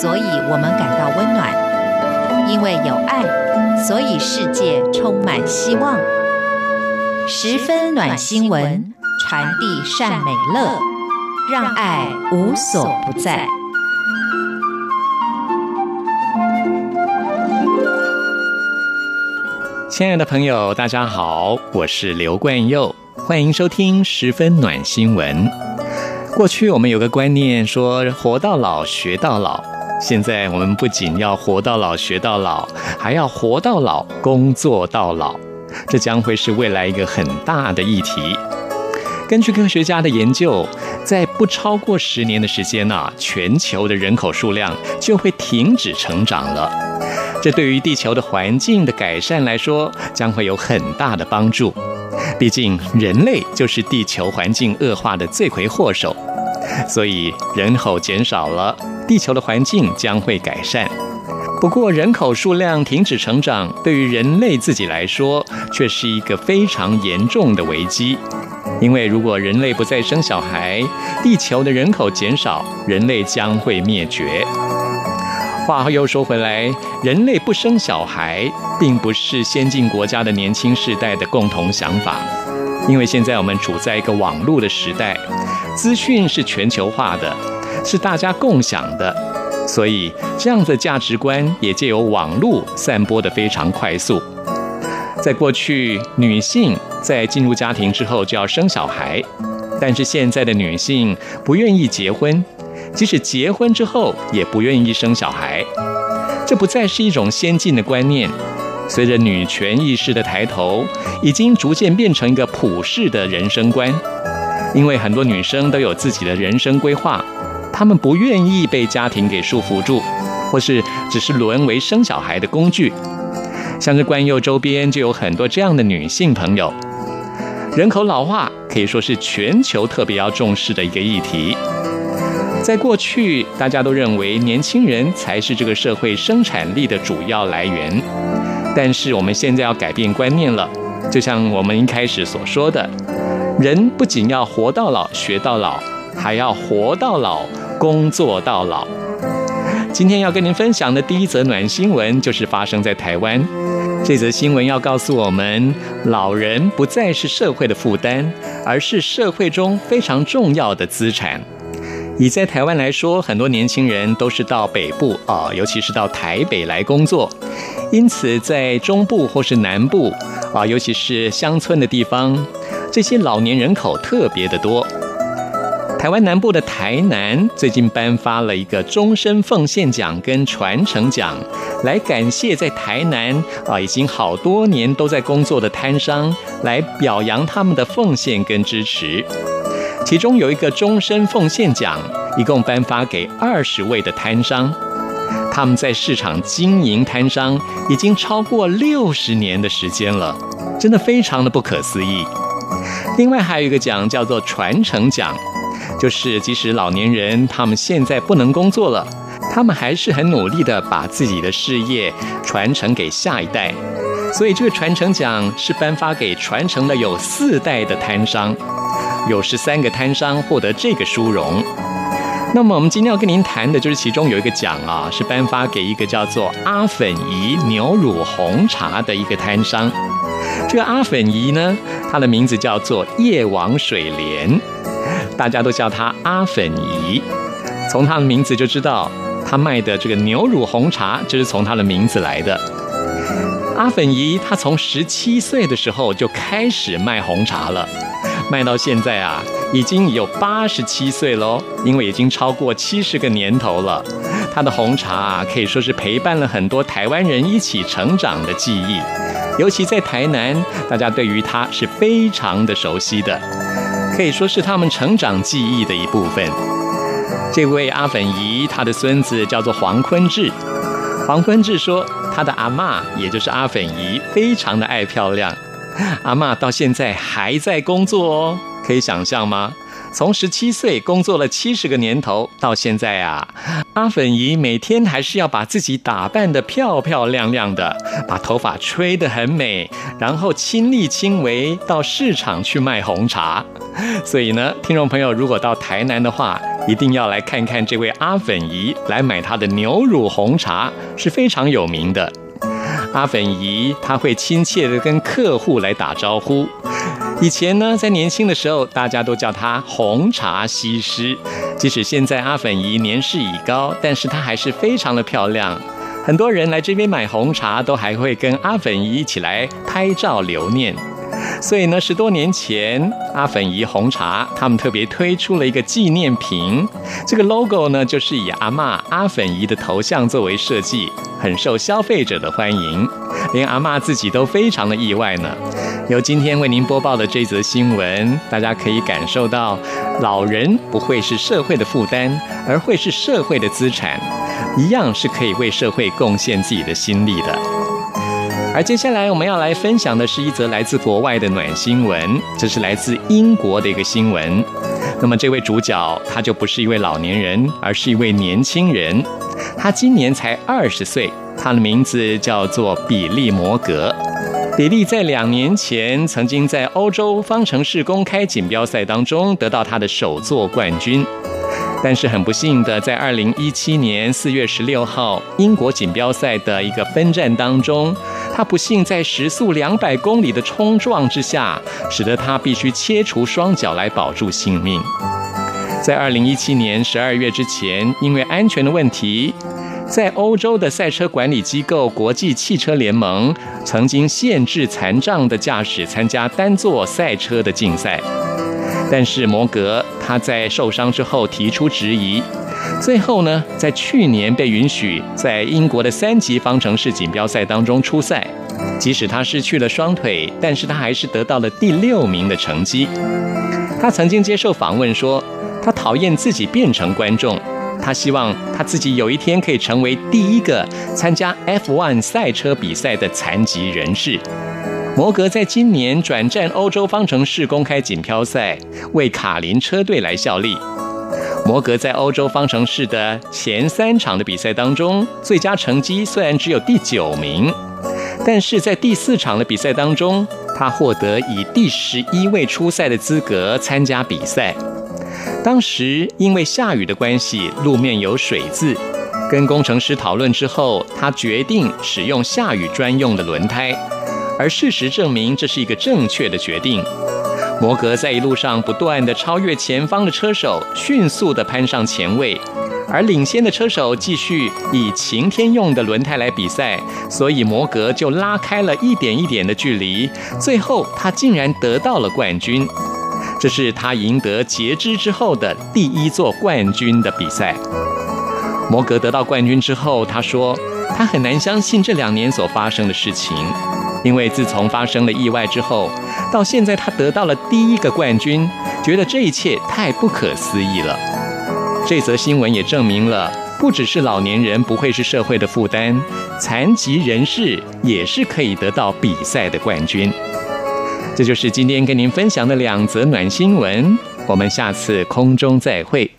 所以我们感到温暖；因为有爱，所以世界充满希望。十分暖新闻，传递善美乐，让爱无所不在。亲爱的朋友，大家好，我是刘冠佑，欢迎收听十分暖新闻。过去我们有个观念说，活到老学到老。现在我们不仅要活到老学到老，还要活到老工作到老。这将会是未来一个很大的议题。根据科学家的研究，在不超过十年的时间呢，全球的人口数量就会停止成长了。这对于地球的环境的改善来说，将会有很大的帮助。毕竟人类就是地球环境恶化的罪魁祸首，所以人口减少了，地球的环境将会改善。不过，人口数量停止成长，对于人类自己来说，却是一个非常严重的危机。因为如果人类不再生小孩，地球的人口减少，人类将会灭绝。话又说回来，人类不生小孩，并不是先进国家的年轻世代的共同想法。因为现在我们处在一个网络的时代，资讯是全球化的，是大家共享的，所以这样的价值观也借由网络散播得非常快速。在过去，女性在进入家庭之后就要生小孩，但是现在的女性不愿意结婚。即使结婚之后，也不愿意生小孩，这不再是一种先进的观念。随着女权意识的抬头，已经逐渐变成一个普世的人生观。因为很多女生都有自己的人生规划，他们不愿意被家庭给束缚住，或是只是沦为生小孩的工具。像是冠佑周边就有很多这样的女性朋友。人口老化可以说是全球特别要重视的一个议题。在过去，大家都认为年轻人才是这个社会生产力的主要来源。但是我们现在要改变观念了，就像我们一开始所说的，人不仅要活到老学到老，还要活到老工作到老。今天要跟您分享的第一则暖新闻，就是发生在台湾。这则新闻要告诉我们，老人不再是社会的负担，而是社会中非常重要的资产。以在台湾来说，很多年轻人都是到北部啊，尤其是到台北来工作，因此在中部或是南部啊，尤其是乡村的地方，这些老年人口特别的多。台湾南部的台南最近颁发了一个终身奉献奖跟传承奖，来感谢在台南啊已经好多年都在工作的摊商，来表扬他们的奉献跟支持。其中有一个终身奉献奖，一共颁发给二十位的摊商，他们在市场经营摊商已经超过六十年的时间了，真的非常的不可思议。另外还有一个奖叫做传承奖，就是即使老年人他们现在不能工作了，他们还是很努力的把自己的事业传承给下一代，所以这个传承奖是颁发给传承了有四代的摊商。有十三个摊商获得这个殊荣。那么我们今天要跟您谈的就是其中有一个奖啊，是颁发给一个叫做阿粉姨牛乳红茶的一个摊商。这个阿粉姨呢，她的名字叫做叶王水莲，大家都叫她阿粉姨。从她的名字就知道，她卖的这个牛乳红茶就是从她的名字来的。阿粉姨她从十七岁的时候就开始卖红茶了。卖到现在啊，已经有八十七岁喽，因为已经超过七十个年头了。他的红茶啊，可以说是陪伴了很多台湾人一起成长的记忆。尤其在台南，大家对于他是非常的熟悉的，可以说是他们成长记忆的一部分。这位阿粉姨，她的孙子叫做黄坤志。黄坤志说，他的阿嬷，也就是阿粉姨，非常的爱漂亮。阿嬷到现在还在工作哦，可以想象吗？从十七岁工作了七十个年头，到现在啊，阿粉姨每天还是要把自己打扮得漂漂亮亮的，把头发吹得很美，然后亲力亲为到市场去卖红茶。所以呢，听众朋友如果到台南的话，一定要来看看这位阿粉姨来买她的牛乳红茶，是非常有名的。阿粉姨她会亲切地跟客户来打招呼。以前呢，在年轻的时候，大家都叫她红茶西施。即使现在阿粉姨年事已高，但是她还是非常的漂亮。很多人来这边买红茶，都还会跟阿粉姨一起来拍照留念。所以呢，十多年前，阿粉姨红茶他们特别推出了一个纪念瓶，这个 logo 呢，就是以阿嬷阿粉姨的头像作为设计，很受消费者的欢迎，连阿嬷自己都非常的意外呢。由今天为您播报的这则新闻，大家可以感受到，老人不会是社会的负担，而会是社会的资产，一样是可以为社会贡献自己的心力的。而接下来我们要来分享的是一则来自国外的暖新闻，这是来自英国的一个新闻。那么这位主角他就不是一位老年人，而是一位年轻人。他今年才二十岁，他的名字叫做比利摩格。比利在两年前曾经在欧洲方程式公开锦标赛当中得到他的首座冠军。但是很不幸的，在二零一七年四月十六号英国锦标赛的一个分站当中，他不幸在时速两百公里的冲撞之下，使得他必须切除双脚来保住性命。在二零一七年十二月之前，因为安全的问题，在欧洲的赛车管理机构国际汽车联盟曾经限制残障的驾驶参加单座赛车的竞赛。但是摩格他在受伤之后提出质疑，最后呢，在去年被允许在英国的三级方程式锦标赛当中出赛。即使他失去了双腿，但是他还是得到了第六名的成绩。他曾经接受访问说，他讨厌自己变成观众，他希望他自己有一天可以成为第一个参加 F1 赛车比赛的残疾人士。摩格在今年转战欧洲方程式公开锦标赛，为卡林车队来效力。摩格在欧洲方程式的前三场的比赛当中，最佳成绩虽然只有第九名，但是在第四场的比赛当中，他获得以第十一位出赛的资格参加比赛。当时因为下雨的关系，路面有水渍，跟工程师讨论之后，他决定使用下雨专用的轮胎。而事实证明，这是一个正确的决定。摩格在一路上不断地超越前方的车手，迅速地攀上前位，而领先的车手继续以晴天用的轮胎来比赛，所以摩格就拉开了一点一点的距离。最后，他竟然得到了冠军。这是他赢得截肢之后的第一座冠军的比赛。摩格得到冠军之后，他说：“他很难相信这两年所发生的事情。”因为自从发生了意外之后，到现在他得到了第一个冠军，觉得这一切太不可思议了。这则新闻也证明了，不只是老年人不会是社会的负担，残疾人士也是可以得到比赛的冠军。这就是今天跟您分享的两则暖新闻，我们下次空中再会。